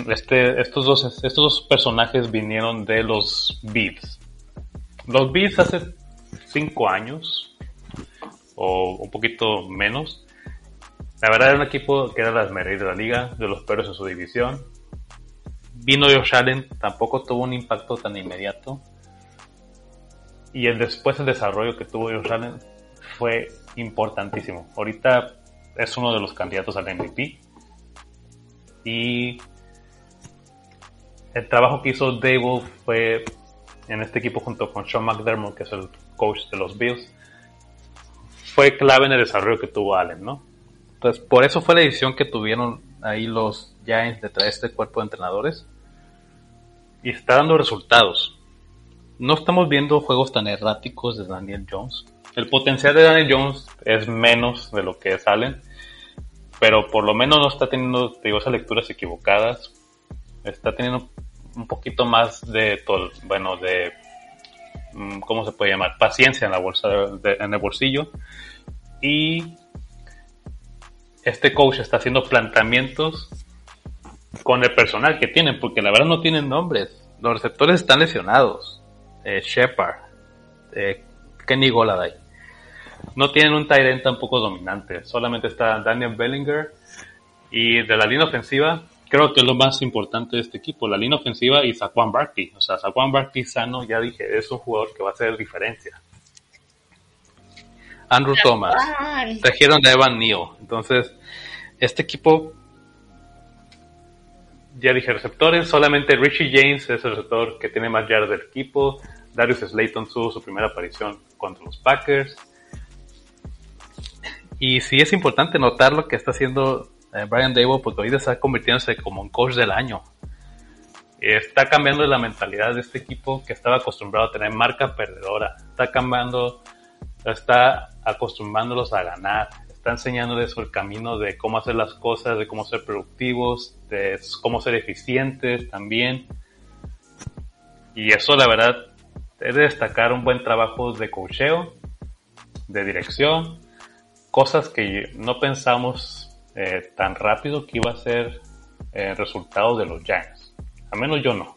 Este, estos, dos, estos dos personajes vinieron de los Beats. Los Beats hace cinco años o un poquito menos. La verdad era un equipo que era las meredas de la liga, de los peores en su división. Vino Josh Allen, tampoco tuvo un impacto tan inmediato. Y el después el desarrollo que tuvo Josh Allen fue importantísimo. Ahorita es uno de los candidatos al MVP. Y el trabajo que hizo Dable fue en este equipo junto con Sean McDermott, que es el coach de los Bills, fue clave en el desarrollo que tuvo Allen, ¿no? Entonces, por eso fue la decisión que tuvieron ahí los Giants de este cuerpo de entrenadores. Y está dando resultados. No estamos viendo juegos tan erráticos de Daniel Jones. El potencial de Daniel Jones es menos de lo que es Allen. Pero por lo menos no está teniendo, digo, esas lecturas equivocadas. Está teniendo un poquito más de, bueno, de Mm, ¿cómo se puede llamar? Paciencia en la bolsa, en el bolsillo. Y este coach está haciendo planteamientos con el personal que tienen, porque la verdad no tienen nombres. Los receptores están lesionados. Eh, Shepard, eh, Kenny Goladay. No tienen un tight tampoco dominante, solamente está Daniel Bellinger y de la línea ofensiva, creo que es lo más importante de este equipo, la línea ofensiva y Saquon Barkley. O sea, Saquon Barkley sano, ya dije, es un jugador que va a hacer diferencia. Andrew Thomas, trajeron a Evan Neal. Entonces, este equipo, ya dije, receptores, solamente Richie James es el receptor que tiene más yardas del equipo. Darius Slayton tuvo su primera aparición contra los Packers. Y sí es importante notar lo que está haciendo eh, Brian Dable, porque ahorita está convirtiéndose como un coach del año. Está cambiando la mentalidad de este equipo que estaba acostumbrado a tener marca perdedora. Está cambiando, está acostumbrándolos a ganar. Está enseñándoles el camino de cómo hacer las cosas, de cómo ser productivos, de cómo ser eficientes también. Y eso, la verdad, es de destacar un buen trabajo de cocheo, de dirección, cosas que no pensamos eh, tan rápido que iba a ser el resultado de los Giants. Al menos yo no.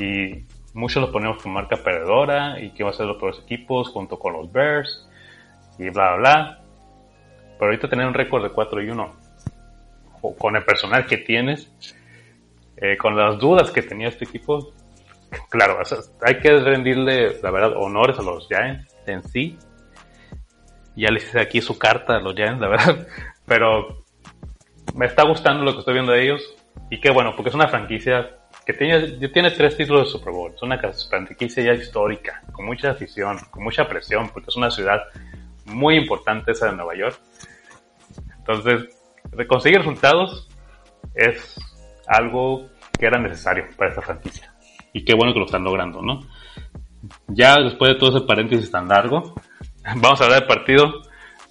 Y muchos los ponemos con marca perdedora y que iba a ser los peores equipos junto con los Bears y bla bla bla. Pero ahorita tener un récord de 4 y 1 con el personal que tienes, eh, con las dudas que tenía este equipo, claro, hay que rendirle, la verdad, honores a los Giants en sí. Ya les hice aquí su carta a los Giants, la verdad. [LAUGHS] Pero me está gustando lo que estoy viendo de ellos. Y qué bueno, porque es una franquicia que tiene, tiene tres títulos de Super Bowl. Es una franquicia ya histórica, con mucha afición, con mucha presión, porque es una ciudad muy importante esa de Nueva York. Entonces, conseguir resultados es algo que era necesario para esta franquicia. Y qué bueno que lo están logrando, ¿no? Ya después de todo ese paréntesis tan largo, [LAUGHS] vamos a hablar del partido.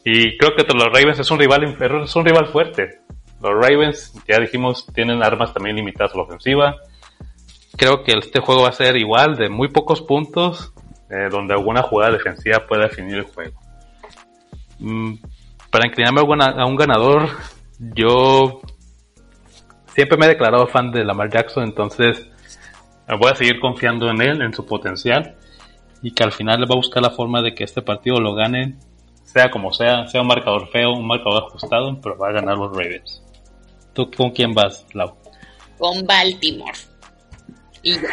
Y creo que los Ravens es un rival, es un rival fuerte. Los Ravens, ya dijimos, tienen armas también limitadas a la ofensiva. Creo que este juego va a ser igual, de muy pocos puntos, eh, donde alguna jugada defensiva pueda definir el juego. Mm, para inclinarme a, un ganador, yo siempre me he declarado fan de Lamar Jackson, entonces voy a seguir confiando en él, en su potencial, y que al final va a buscar la forma de que este partido lo gane, sea como sea, sea un marcador feo, un marcador ajustado, pero va a ganar los Ravens. ¿Tú con quién vas, Lau? Con Baltimore. Y ya,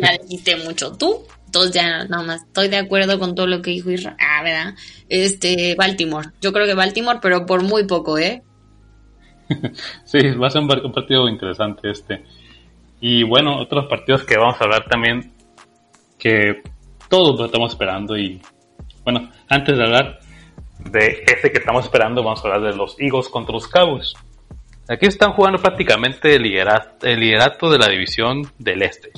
ya dijiste mucho tú. Entonces ya nada más estoy de acuerdo con todo lo que dijo Israel. Ah, ¿verdad? Este, Baltimore. Yo creo que Baltimore, pero por muy poco, ¿eh? [LAUGHS] sí, va a ser un partido interesante este. Y bueno, otros partidos que vamos a hablar también que todos lo estamos esperando y bueno, antes de hablar de ese que estamos esperando, vamos a hablar de los Eagles contra los Cowboys. Aquí están jugando prácticamente el liderato, de la división del este.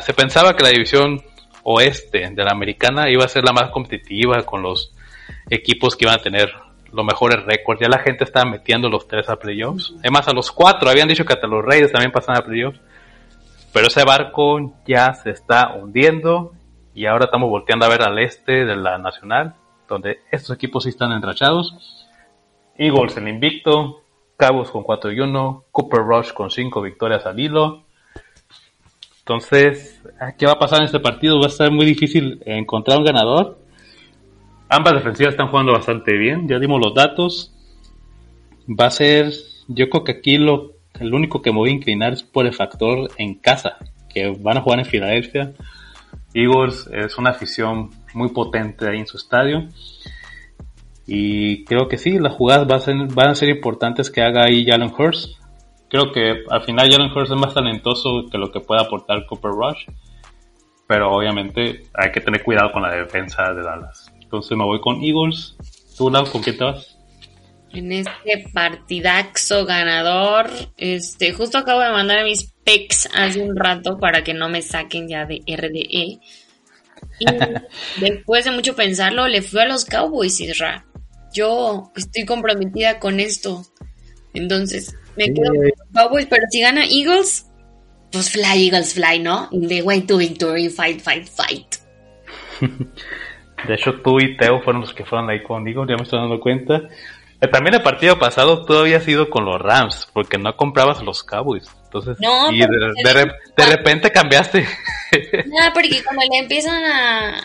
Se pensaba que la división oeste de la americana iba a ser la más competitiva con los equipos que iban a tener los mejores récords. Ya la gente estaba metiendo los tres a playoffs. Es más, a los cuatro. Habían dicho que hasta los Reyes también pasan a playoffs. Pero ese barco ya se está hundiendo y ahora estamos volteando a ver al este de la nacional, donde estos equipos sí están enrachados Eagles en invicto, Cabos con 4 y 1, Cooper Rush con 5 victorias al hilo. Entonces, ¿qué va a pasar en este partido? Va a estar muy difícil encontrar un ganador. Ambas defensivas están jugando bastante bien, ya dimos los datos. Va a ser, yo creo que aquí lo, el único que me voy a inclinar es por el factor en casa, que van a jugar en Filadelfia. Eagles es una afición muy potente ahí en su estadio. Y creo que sí, las jugadas van a ser, van a ser importantes que haga ahí Jalen Hurst. Creo que al final Jalen Hurst es más talentoso que lo que puede aportar Cooper Rush. Pero obviamente hay que tener cuidado con la defensa de Dallas. Entonces me voy con Eagles. ¿Tú, Lau, con qué te vas? En este partidaxo ganador, este, justo acabo de mandar mis picks hace un rato para que no me saquen ya de RDE. Y [LAUGHS] después de mucho pensarlo, le fui a los Cowboys, Israel yo estoy comprometida con esto. Entonces, me quedo con los Cowboys, pero si gana Eagles, pues fly, Eagles, fly, ¿no? the way to victory, fight, fight, fight. [LAUGHS] De hecho, tú y Teo fueron los que fueron ahí conmigo, ya me estoy dando cuenta. Eh, también el partido pasado tú habías ido con los Rams, porque no comprabas los Cowboys. Entonces, No, y de, de re- de repente cambiaste. No, [LAUGHS] porque cuando le empiezan a,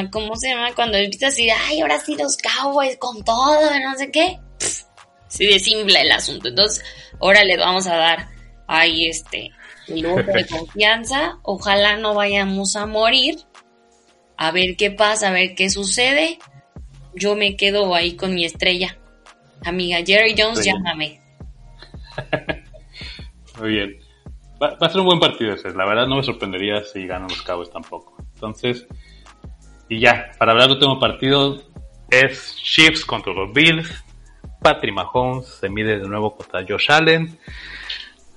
a- ¿cómo se llama? Cuando empieza a decir, ay, ahora sí los Cowboys con todo, no sé qué, se desinfla el asunto. Entonces, ahora le vamos a dar ahí este, el voto de [LAUGHS] confianza. Ojalá no vayamos a morir. A ver qué pasa, a ver qué sucede. Yo me quedo ahí con mi estrella. Amiga Jerry Jones, Sí. llámame. [LAUGHS] Muy bien. Va, va a ser un buen partido ese. La verdad no me sorprendería si ganan los Cowboys tampoco. Entonces, y ya, para hablar del último partido es Chiefs contra los Bills. Patrick Mahomes se mide de nuevo contra Josh Allen.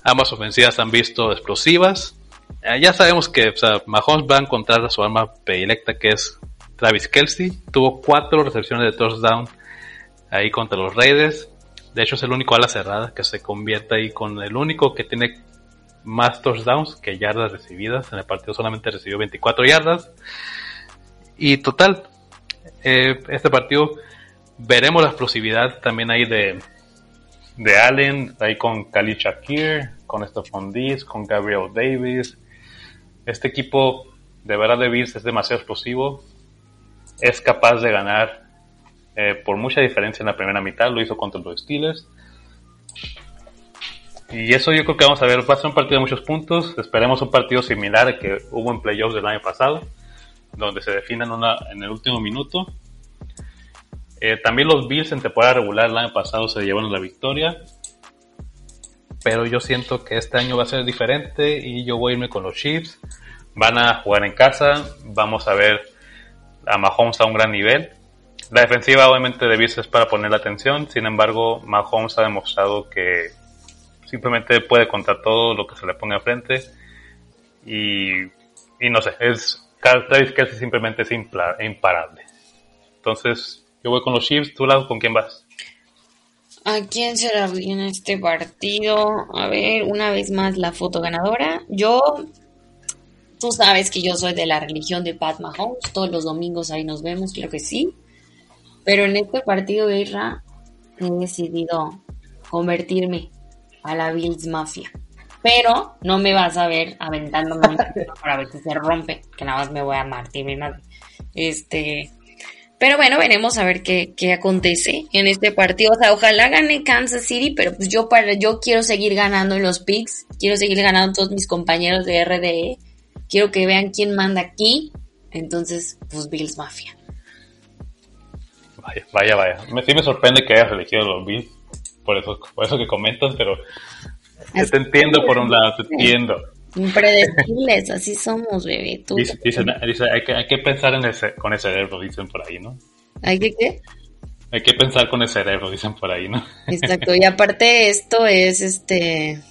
Ambas ofensivas han visto explosivas. Eh, ya sabemos que Mahomes va a encontrar a su arma predilecta que es Travis Kelsey. Tuvo cuatro recepciones de touchdown ahí contra los Raiders. De hecho es el único ala cerrada que se convierte ahí con el único que tiene más touchdowns que yardas recibidas. En el partido solamente recibió 24 yardas. Y total, eh, este partido veremos la explosividad también ahí de, de Allen, ahí con Khalid Shakir, con Stephon Diggs, con Gabriel Davis. Este equipo de verdad de Bills es demasiado explosivo. Es capaz de ganar eh, por mucha diferencia en la primera mitad. Lo hizo contra los Steelers. Y eso yo creo que vamos a ver. Va a ser un partido de muchos puntos. Esperemos un partido similar al que hubo en playoffs del año pasado, donde se definen una, en el último minuto. Eh, también los Bills en temporada regular el año pasado se llevaron la victoria. Pero yo siento que este año va a ser diferente y yo voy a irme con los Chiefs. Van a jugar en casa. Vamos a ver a Mahomes a un gran nivel. La defensiva obviamente de Bills es para poner la atención. Sin embargo, Mahomes ha demostrado que simplemente puede contra todo lo que se le ponga enfrente. Y, y no sé, es Travis Kelsey simplemente imparable. Entonces, yo voy con los Chiefs. ¿Tú, Lau, con quién vas? ¿A quién será bien este partido? A ver, una vez más la foto ganadora. Yo, tú sabes que yo soy de la religión de Pat Mahomes. Todos los domingos ahí nos vemos, creo que sí. Pero en este partido, Irra, he decidido convertirme a la Bills Mafia. Pero no me vas a ver aventándome un [LAUGHS] partido para ver si se rompe, que nada más me voy a martir mi madre. Este, pero bueno, veremos a ver qué, qué acontece en este partido. O sea, ojalá gane Kansas City, pero pues yo para, yo quiero seguir ganando en los picks, quiero seguir ganando todos mis compañeros de RDE, quiero que vean quién manda aquí. Entonces, pues Bills Mafia. Vaya, vaya, vaya. Me, sí me sorprende que hayas elegido los Bills. Por eso, por eso que comentas, pero te entiendo por un lado, te entiendo. Impredecibles, así somos, bebé. Tú. Dice, dice, dice, hay, que, hay que pensar en ese, con el cerebro, dicen por ahí, ¿no? ¿Hay que qué? Hay que pensar con el cerebro, dicen por ahí, ¿no? Exacto. Y aparte esto es este,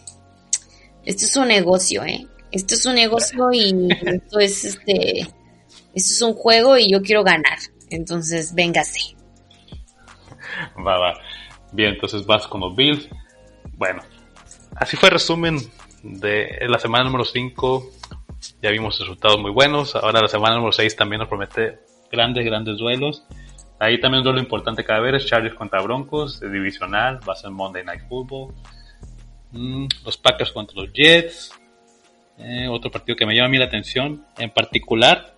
esto es un negocio, ¿eh? Esto es un negocio y esto es este, esto es un juego y yo quiero ganar. Entonces, véngase. Va, va. Bien, entonces vas con los Bills. Bueno, así fue el resumen de la semana número 5. Ya vimos resultados muy buenos. Ahora la semana número 6 también nos promete grandes, grandes duelos. Ahí también un duelo importante cada vez es Chargers contra Broncos, de divisional, va a ser Monday Night Football. Mm, los Packers contra los Jets. Eh, otro partido que me llama a mí la atención, en particular,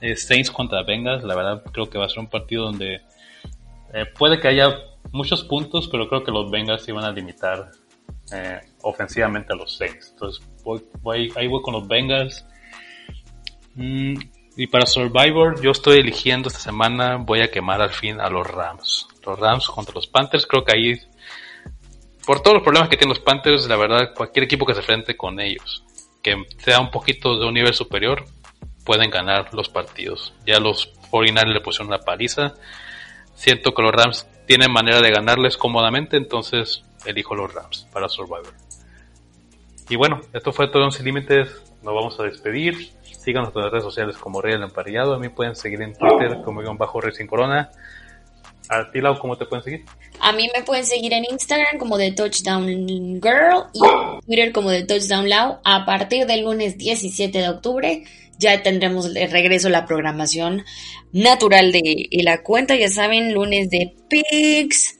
es Saints contra Bengals. La verdad creo que va a ser un partido donde eh, puede que haya muchos puntos, pero creo que los Bengals van a limitar eh, ofensivamente a los Saints. Entonces voy, voy- ahí voy con los Bengals. Mm, y para Survivor, yo estoy eligiendo esta semana, voy a quemar al fin a los Rams. Los Rams contra los Panthers, creo que ahí, por todos los problemas que tienen los Panthers, la verdad, cualquier equipo que se enfrente con ellos, que sea un poquito de un nivel superior, pueden ganar los partidos. Ya los 49 le pusieron una paliza. Siento que los Rams tienen manera de ganarles cómodamente, entonces elijo los Rams para Survivor. Y bueno, esto fue todo en Sin Límites. Nos vamos a despedir. Síganos en las redes sociales como Rey el Emparillado. A mí pueden seguir en Twitter como guion bajo Rey sin Corona. A ti, Lau, ¿cómo te pueden seguir? A mí me pueden seguir en Instagram como The Touchdown Girl y Twitter como The Touchdown Lau. A partir del lunes 17 de octubre ya tendremos de regreso la programación natural de la cuenta. Ya saben, lunes de Pix,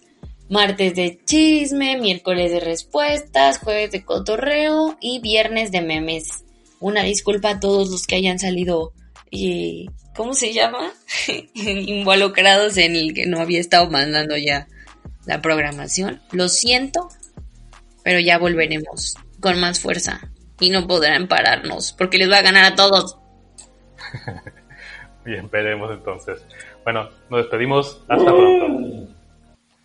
martes de chisme, miércoles de respuestas, jueves de cotorreo y viernes de memes. Una disculpa a todos los que hayan salido y ¿cómo se llama? [LAUGHS] involucrados en el que no había estado mandando ya la programación. Lo siento, pero ya volveremos con más fuerza y no podrán pararnos porque les va a ganar a todos. [LAUGHS] Bien, veremos entonces. Bueno, nos despedimos. Hasta pronto.